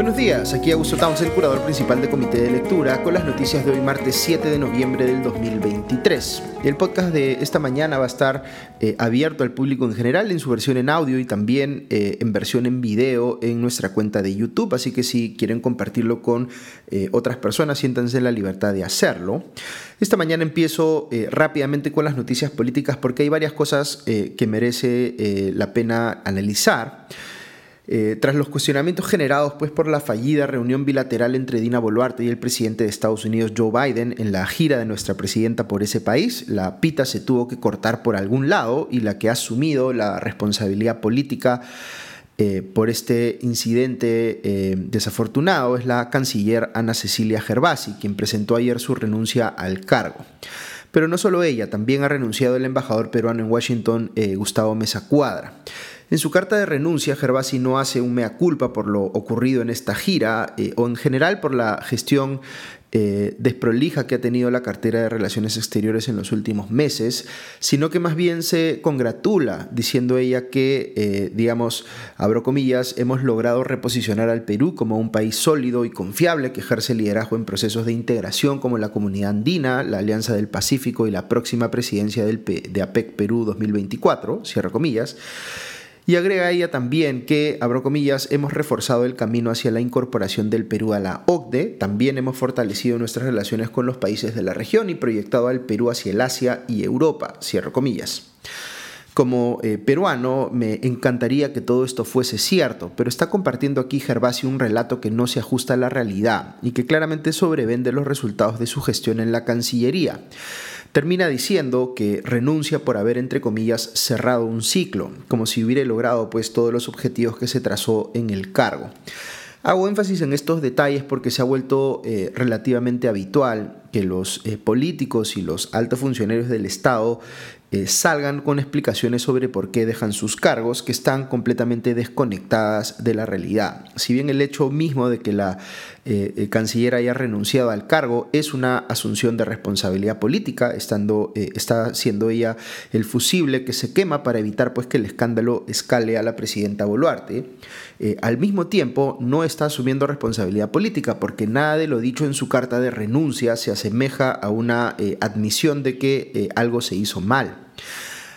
Buenos días, aquí Augusto Townsend, curador principal de Comité de Lectura, con las noticias de hoy martes 7 de noviembre del 2023. El podcast de esta mañana va a estar eh, abierto al público en general en su versión en audio y también eh, en versión en video en nuestra cuenta de YouTube, así que si quieren compartirlo con eh, otras personas, siéntanse en la libertad de hacerlo. Esta mañana empiezo rápidamente con las noticias políticas porque hay varias cosas que merece la pena analizar. Eh, tras los cuestionamientos generados pues, por la fallida reunión bilateral entre Dina Boluarte y el presidente de Estados Unidos Joe Biden en la gira de nuestra presidenta por ese país, la pita se tuvo que cortar por algún lado y la que ha asumido la responsabilidad política eh, por este incidente eh, desafortunado es la canciller Ana Cecilia Gervasi, quien presentó ayer su renuncia al cargo. Pero no solo ella, también ha renunciado el embajador peruano en Washington, Gustavo Mesa Cuadra. En su carta de renuncia, Gervasi no hace un mea culpa por lo ocurrido en esta gira eh, o en general por la gestión eh, desprolija que ha tenido la cartera de Relaciones Exteriores en los últimos meses, sino que más bien se congratula diciendo ella que, eh, digamos, abro comillas, hemos logrado reposicionar al Perú como un país sólido y confiable que ejerce liderazgo en procesos de integración como la Comunidad Andina, la Alianza del Pacífico y la próxima presidencia de APEC Perú 2024, cierra comillas. Y agrega ella también que, abro comillas, hemos reforzado el camino hacia la incorporación del Perú a la OCDE, también hemos fortalecido nuestras relaciones con los países de la región y proyectado al Perú hacia el Asia y Europa, cierro comillas. Como eh, peruano me encantaría que todo esto fuese cierto, pero está compartiendo aquí Gervasio un relato que no se ajusta a la realidad y que claramente sobrevende los resultados de su gestión en la Cancillería termina diciendo que renuncia por haber, entre comillas, cerrado un ciclo, como si hubiera logrado pues todos los objetivos que se trazó en el cargo. Hago énfasis en estos detalles porque se ha vuelto eh, relativamente habitual que los eh, políticos y los altos funcionarios del Estado eh, salgan con explicaciones sobre por qué dejan sus cargos que están completamente desconectadas de la realidad. Si bien el hecho mismo de que la eh, canciller haya renunciado al cargo es una asunción de responsabilidad política, estando, eh, está siendo ella el fusible que se quema para evitar pues, que el escándalo escale a la presidenta Boluarte, al mismo tiempo no está asumiendo responsabilidad política porque nada de lo dicho en su carta de renuncia se asemeja a una admisión de que algo se hizo mal.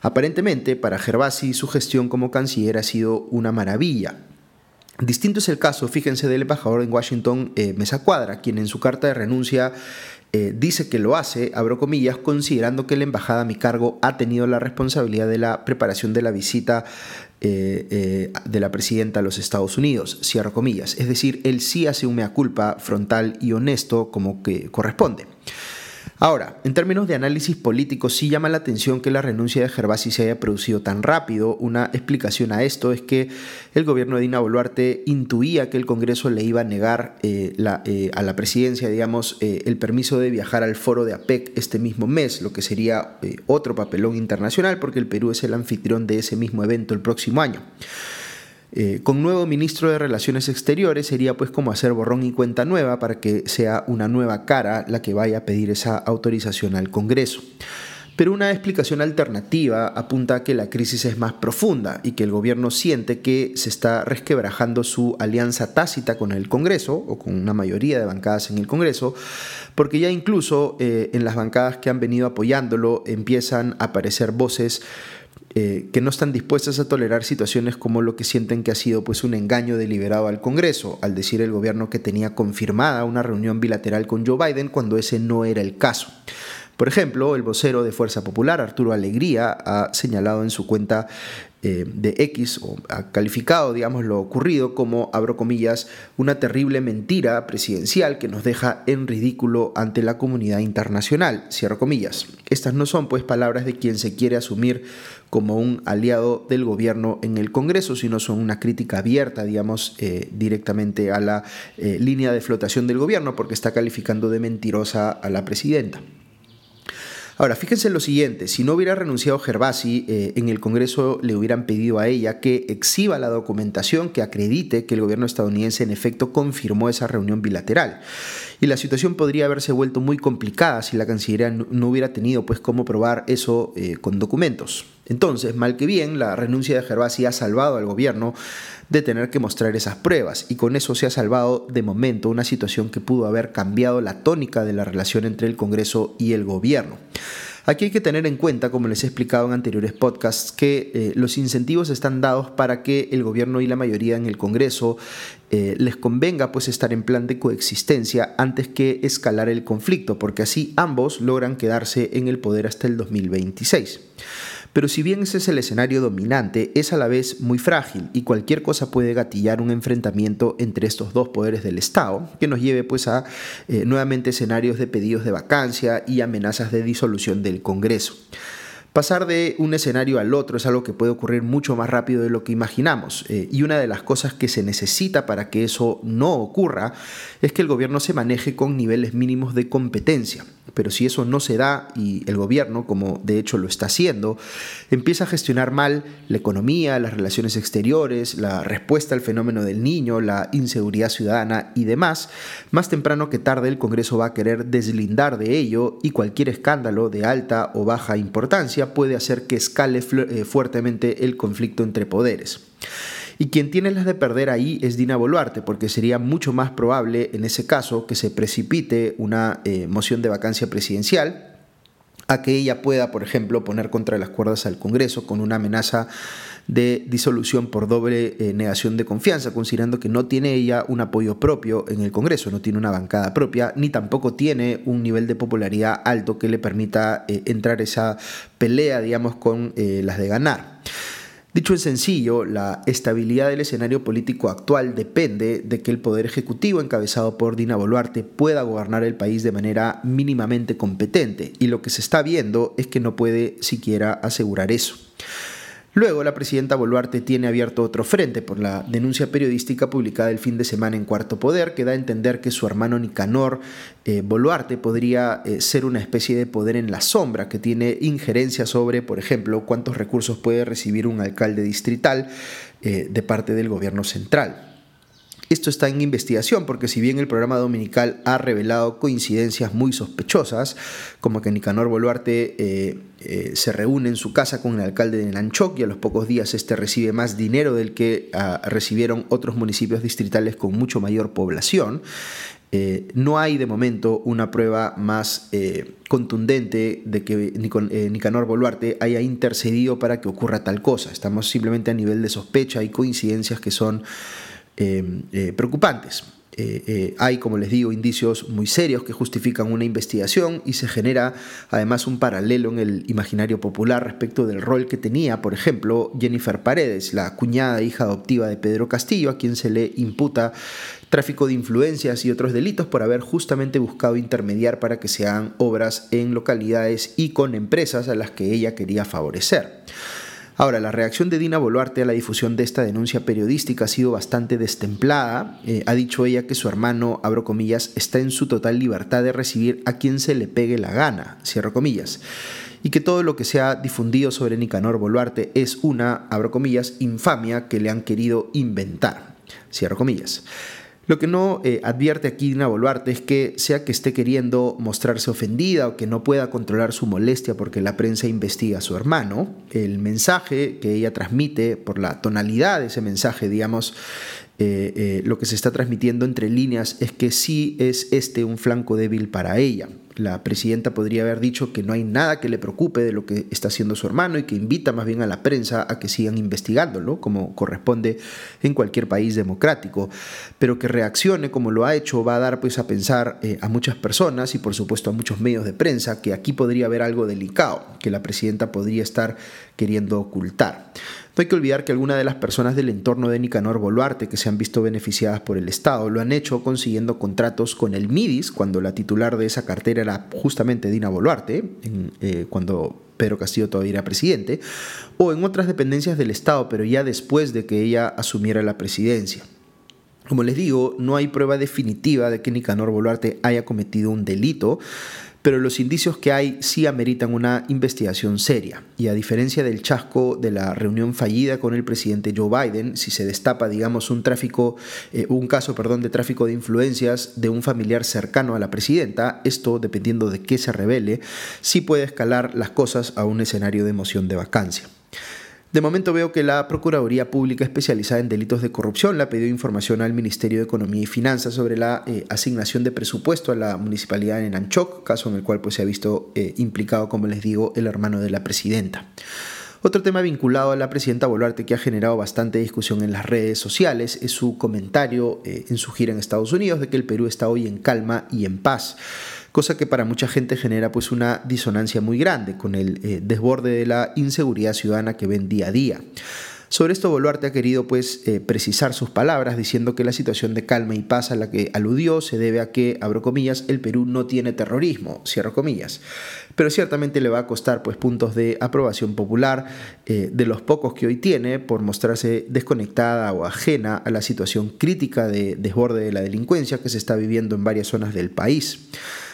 Aparentemente, para Gervasi su gestión como canciller ha sido una maravilla. Distinto es el caso, fíjense, del embajador en Washington, eh, Mesa Cuadra, quien en su carta de renuncia eh, dice que lo hace, abro comillas, considerando que la embajada a mi cargo ha tenido la responsabilidad de la preparación de la visita eh, de la presidenta a los Estados Unidos, cierro comillas. Es decir, él sí hace un mea culpa frontal y honesto como que corresponde. Ahora, en términos de análisis político, sí llama la atención que la renuncia de Gervasi se haya producido tan rápido. Una explicación a esto es que el gobierno de Dina Boluarte intuía que el Congreso le iba a negar eh, eh, a la presidencia, digamos, eh, el permiso de viajar al foro de APEC este mismo mes, lo que sería otro papelón internacional porque el Perú es el anfitrión de ese mismo evento el próximo año. Eh, con nuevo ministro de Relaciones Exteriores sería pues como hacer borrón y cuenta nueva para que sea una nueva cara la que vaya a pedir esa autorización al Congreso. Pero una explicación alternativa apunta a que la crisis es más profunda y que el gobierno siente que se está resquebrajando su alianza tácita con el Congreso o con una mayoría de bancadas en el Congreso, porque ya incluso eh, en las bancadas que han venido apoyándolo empiezan a aparecer voces eh, que no están dispuestas a tolerar situaciones como lo que sienten que ha sido pues un engaño deliberado al Congreso, al decir el gobierno que tenía confirmada una reunión bilateral con Joe Biden cuando ese no era el caso. Por ejemplo, el vocero de Fuerza Popular, Arturo Alegría, ha señalado en su cuenta eh, de X, o ha calificado, digamos, lo ocurrido como, abro comillas, una terrible mentira presidencial que nos deja en ridículo ante la comunidad internacional, cierro comillas. Estas no son, pues, palabras de quien se quiere asumir como un aliado del gobierno en el Congreso, sino son una crítica abierta, digamos, eh, directamente a la eh, línea de flotación del gobierno, porque está calificando de mentirosa a la presidenta. Ahora, fíjense lo siguiente, si no hubiera renunciado Gervasi, eh, en el Congreso le hubieran pedido a ella que exhiba la documentación que acredite que el gobierno estadounidense en efecto confirmó esa reunión bilateral. Y la situación podría haberse vuelto muy complicada si la Cancillería no hubiera tenido pues cómo probar eso eh, con documentos. Entonces, mal que bien, la renuncia de Gervasi ha salvado al gobierno de tener que mostrar esas pruebas y con eso se ha salvado de momento una situación que pudo haber cambiado la tónica de la relación entre el Congreso y el gobierno. Aquí hay que tener en cuenta, como les he explicado en anteriores podcasts, que eh, los incentivos están dados para que el gobierno y la mayoría en el Congreso eh, les convenga pues estar en plan de coexistencia antes que escalar el conflicto, porque así ambos logran quedarse en el poder hasta el 2026. Pero si bien ese es el escenario dominante, es a la vez muy frágil y cualquier cosa puede gatillar un enfrentamiento entre estos dos poderes del Estado que nos lleve pues a eh, nuevamente escenarios de pedidos de vacancia y amenazas de disolución del Congreso. Pasar de un escenario al otro es algo que puede ocurrir mucho más rápido de lo que imaginamos. Eh, y una de las cosas que se necesita para que eso no ocurra es que el gobierno se maneje con niveles mínimos de competencia. Pero si eso no se da y el gobierno, como de hecho lo está haciendo, empieza a gestionar mal la economía, las relaciones exteriores, la respuesta al fenómeno del niño, la inseguridad ciudadana y demás, más temprano que tarde el Congreso va a querer deslindar de ello y cualquier escándalo de alta o baja importancia puede hacer que escale eh, fuertemente el conflicto entre poderes. Y quien tiene las de perder ahí es Dina Boluarte, porque sería mucho más probable en ese caso que se precipite una eh, moción de vacancia presidencial a que ella pueda, por ejemplo, poner contra las cuerdas al Congreso con una amenaza de disolución por doble eh, negación de confianza, considerando que no tiene ella un apoyo propio en el Congreso, no tiene una bancada propia, ni tampoco tiene un nivel de popularidad alto que le permita eh, entrar esa pelea, digamos, con las de ganar. Dicho en sencillo, la estabilidad del escenario político actual depende de que el Poder Ejecutivo, encabezado por Dina Boluarte, pueda gobernar el país de manera mínimamente competente, y lo que se está viendo es que no puede siquiera asegurar eso. Luego, la presidenta Boluarte tiene abierto otro frente por la denuncia periodística publicada el fin de semana en Cuarto Poder, que da a entender que su hermano Nicanor eh, Boluarte podría eh, ser una especie de poder en la sombra, que tiene injerencia sobre, por ejemplo, cuántos recursos puede recibir un alcalde distrital eh, de parte del gobierno central. Esto está en investigación porque si bien el programa dominical ha revelado coincidencias muy sospechosas, como que Nicanor Boluarte eh, eh, se reúne en su casa con el alcalde de Nanchoc y a los pocos días este recibe más dinero del que ah, recibieron otros municipios distritales con mucho mayor población, eh, no hay de momento una prueba más contundente de que Nicanor Boluarte haya intercedido para que ocurra tal cosa. Estamos simplemente a nivel de sospecha y coincidencias que son eh, eh, preocupantes. Eh, hay, como les digo, indicios muy serios que justifican una investigación y se genera además un paralelo en el imaginario popular respecto del rol que tenía, por ejemplo, Jennifer Paredes, la cuñada e hija adoptiva de Pedro Castillo, a quien se le imputa tráfico de influencias y otros delitos por haber justamente buscado intermediar para que se hagan obras en localidades y con empresas a las que ella quería favorecer. Ahora, la reacción de Dina Boluarte a la difusión de esta denuncia periodística ha sido bastante destemplada. Eh, ha dicho ella que su hermano, abro comillas, está en su total libertad de recibir a quien se le pegue la gana, cierro comillas. Y que todo lo que se ha difundido sobre Nicanor Boluarte es una, abro comillas, infamia que le han querido inventar, cierro comillas. Lo que no eh, advierte aquí Dina Boluarte es que sea que esté queriendo mostrarse ofendida o que no pueda controlar su molestia porque la prensa investiga a su hermano, el mensaje que ella transmite por la tonalidad de ese mensaje, digamos, eh, eh, lo que se está transmitiendo entre líneas es que sí es este un flanco débil para ella. La presidenta podría haber dicho que no hay nada que le preocupe de lo que está haciendo su hermano y que invita más bien a la prensa a que sigan investigándolo, como corresponde en cualquier país democrático, pero que reaccione como lo ha hecho va a dar pues a pensar eh, a muchas personas y por supuesto a muchos medios de prensa que aquí podría haber algo delicado que la presidenta podría estar queriendo ocultar. No hay que olvidar que algunas de las personas del entorno de Nicanor Boluarte que se han visto beneficiadas por el Estado lo han hecho consiguiendo contratos con el MIDIS, cuando la titular de esa cartera era justamente Dina Boluarte, eh, cuando Pedro Castillo todavía era presidente, o en otras dependencias del Estado, pero ya después de que ella asumiera la presidencia. Como les digo, no hay prueba definitiva de que Nicanor Boluarte haya cometido un delito, pero los indicios que hay sí ameritan una investigación seria. Y a diferencia del chasco de la reunión fallida con el presidente Joe Biden, si se destapa, digamos, un tráfico, eh, un caso, perdón, de tráfico de influencias de un familiar cercano a la presidenta, esto, dependiendo de qué se revele, sí puede escalar las cosas a un escenario de moción de vacancia. De momento veo que la Procuraduría Pública especializada en delitos de corrupción le ha pedido información al Ministerio de Economía y Finanzas sobre la eh, asignación de presupuesto a la municipalidad de Nanchoc, caso en el cual pues, se ha visto eh, implicado, como les digo, el hermano de la presidenta. Otro tema vinculado a la presidenta Boluarte que ha generado bastante discusión en las redes sociales es su comentario eh, en su gira en Estados Unidos de que el Perú está hoy en calma y en paz cosa que para mucha gente genera pues una disonancia muy grande con el eh, desborde de la inseguridad ciudadana que ven día a día. Sobre esto Boluarte ha querido pues eh, precisar sus palabras diciendo que la situación de calma y paz a la que aludió se debe a que, abro comillas, el Perú no tiene terrorismo, cierro comillas. Pero ciertamente le va a costar pues puntos de aprobación popular eh, de los pocos que hoy tiene por mostrarse desconectada o ajena a la situación crítica de desborde de la delincuencia que se está viviendo en varias zonas del país.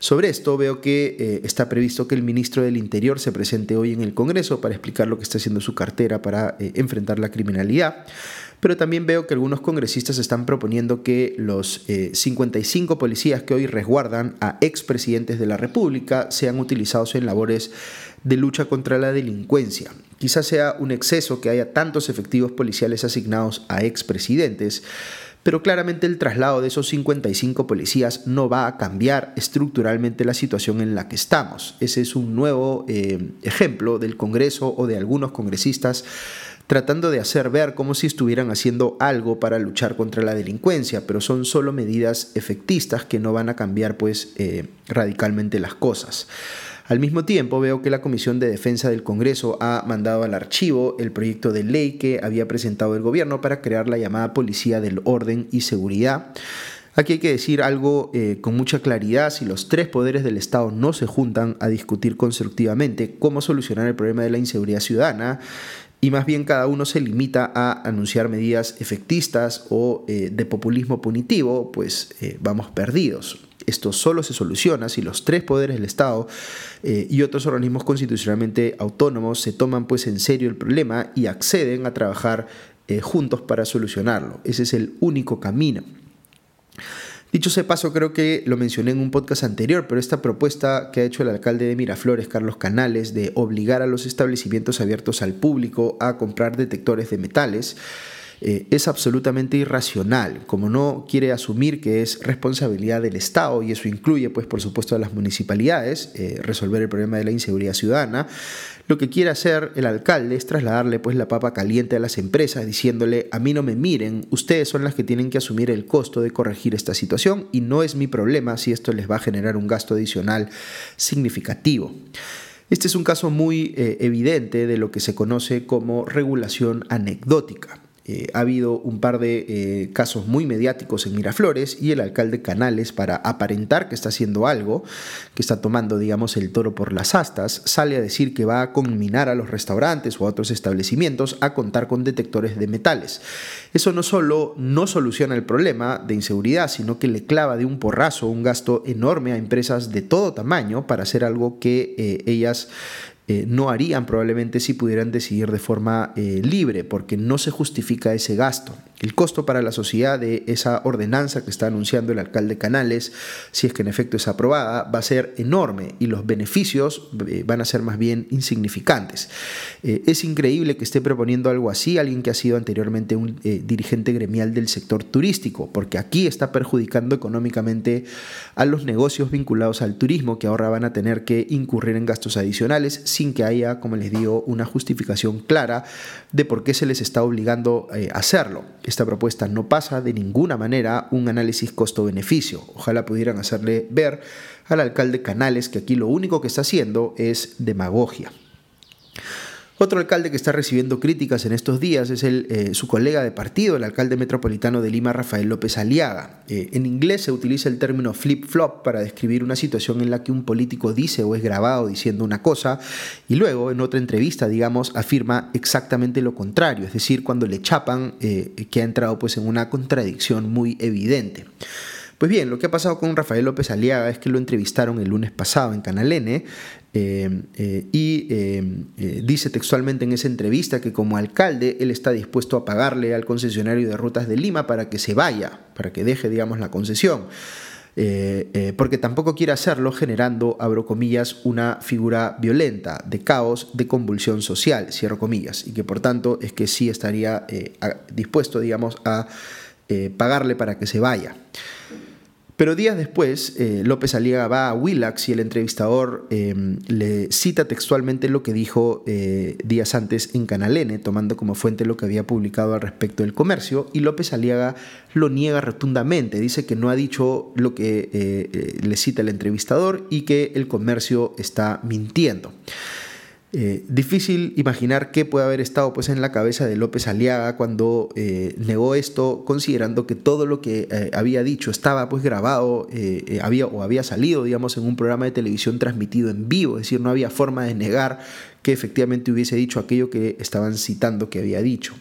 Sobre esto veo que eh, está previsto que el ministro del Interior se presente hoy en el Congreso para explicar lo que está haciendo su cartera para eh, enfrentar la criminalidad. Pero también veo que algunos congresistas están proponiendo que los 55 eh, policías que hoy resguardan a expresidentes de la República sean utilizados en labores de lucha contra la delincuencia. Quizás sea un exceso que haya tantos efectivos policiales asignados a expresidentes, pero claramente el traslado de esos 55 policías no va a cambiar estructuralmente la situación en la que estamos. Ese es un nuevo eh, ejemplo del Congreso o de algunos congresistas tratando de hacer ver como si estuvieran haciendo algo para luchar contra la delincuencia, pero son solo medidas efectistas que no van a cambiar pues eh, radicalmente las cosas. Al mismo tiempo, veo que la Comisión de Defensa del Congreso ha mandado al archivo el proyecto de ley que había presentado el gobierno para crear la llamada Policía del Orden y Seguridad. Aquí hay que decir algo eh, con mucha claridad, si los tres poderes del Estado no se juntan a discutir constructivamente cómo solucionar el problema de la inseguridad ciudadana, y más bien cada uno se limita a anunciar medidas efectistas o eh, de populismo punitivo, pues eh, vamos perdidos. Esto solo se soluciona si los tres poderes del Estado eh, y otros organismos constitucionalmente autónomos se toman pues en serio el problema y acceden a trabajar eh, juntos para solucionarlo. Ese es el único camino. Dicho ese paso, creo que lo mencioné en un podcast anterior, pero esta propuesta que ha hecho el alcalde de Miraflores, Carlos Canales, de obligar a los establecimientos abiertos al público a comprar detectores de metales, eh, es absolutamente irracional, como no quiere asumir que es responsabilidad del Estado, y eso incluye, pues, por supuesto, a las municipalidades, eh, resolver el problema de la inseguridad ciudadana, lo que quiere hacer el alcalde es trasladarle pues la papa caliente a las empresas diciéndole a mí no me miren, ustedes son las que tienen que asumir el costo de corregir esta situación y no es mi problema si esto les va a generar un gasto adicional significativo. Este es un caso muy eh, evidente de lo que se conoce como regulación anecdótica. Eh, ha habido un par de eh, casos muy mediáticos en Miraflores y el alcalde Canales, para aparentar que está haciendo algo, que está tomando, digamos, el toro por las astas, sale a decir que va a conminar a los restaurantes o a otros establecimientos a contar con detectores de metales. Eso no solo no soluciona el problema de inseguridad, sino que le clava de un porrazo un gasto enorme a empresas de todo tamaño para hacer algo que eh, ellas eh, no harían probablemente si pudieran decidir de forma eh, libre, porque no se justifica ese gasto. El costo para la sociedad de esa ordenanza que está anunciando el alcalde Canales, si es que en efecto es aprobada, va a ser enorme y los beneficios eh, van a ser más bien insignificantes. Es increíble que esté proponiendo algo así alguien que ha sido anteriormente un dirigente gremial del sector turístico, porque aquí está perjudicando económicamente a los negocios vinculados al turismo que ahora van a tener que incurrir en gastos adicionales sin que haya, como les digo, una justificación clara de por qué se les está obligando a hacerlo. Esta propuesta no pasa de ninguna manera un análisis costo-beneficio. Ojalá pudieran hacerle ver al alcalde Canales que aquí lo único que está haciendo es demagogia. Otro alcalde que está recibiendo críticas en estos días es eh, su colega de partido, el alcalde metropolitano de Lima, Rafael López Aliaga. Eh, en inglés se utiliza el término flip-flop para describir una situación en la que un político dice o es grabado diciendo una cosa y luego en otra entrevista, digamos, afirma exactamente lo contrario, es decir, cuando le chapan eh, que ha entrado pues en una contradicción muy evidente. Pues bien, lo que ha pasado con Rafael López Aliaga es que lo entrevistaron el lunes pasado en Canal N eh, eh, y eh, dice textualmente en esa entrevista que como alcalde él está dispuesto a pagarle al concesionario de rutas de Lima para que se vaya, para que deje, digamos, la concesión. porque tampoco quiere hacerlo generando, abro comillas, una figura violenta, de caos, de convulsión social, cierro comillas, y que por tanto es que sí estaría dispuesto, digamos, a pagarle para que se vaya. Pero días después, eh, López Aliaga va a Willax y el entrevistador em, le cita textualmente lo que dijo eh, días antes en Canal N, tomando como fuente lo que había publicado al respecto del comercio, y López Aliaga lo niega rotundamente, dice que no ha dicho lo que eh, le cita el entrevistador y que el comercio está mintiendo. Eh, difícil imaginar qué puede haber estado pues, en la cabeza de López Aliaga cuando eh, negó esto, considerando que todo lo que eh, había dicho estaba pues, grabado había, o había salido digamos, en un programa de televisión transmitido en vivo, es decir, no había forma de negar que efectivamente hubiese dicho aquello que estaban citando que había dicho.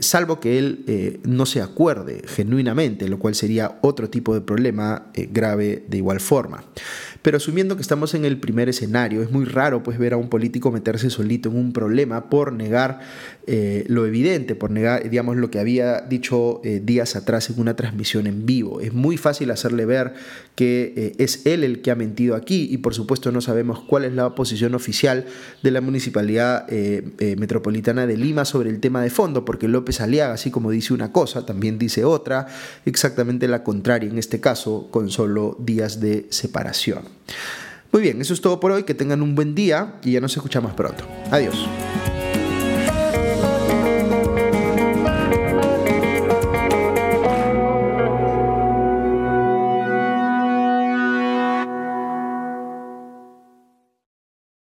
salvo que él no se acuerde genuinamente, lo cual sería otro tipo de problema grave de igual forma. Pero asumiendo que estamos en el primer escenario, es muy raro pues ver a un político meterse solito en un problema por negar eh, lo evidente, por negar, digamos, lo que había dicho eh, días atrás en una transmisión en vivo. Es muy fácil hacerle ver que eh, es él el que ha mentido aquí y por supuesto no sabemos cuál es la posición oficial de la Municipalidad Metropolitana de Lima sobre el tema de fondo, porque López Aliaga, así como dice una cosa, también dice otra, exactamente la contraria en este caso, con solo días de separación. Muy bien, eso es todo por hoy. Que tengan un buen día y ya nos escuchamos pronto. Adiós.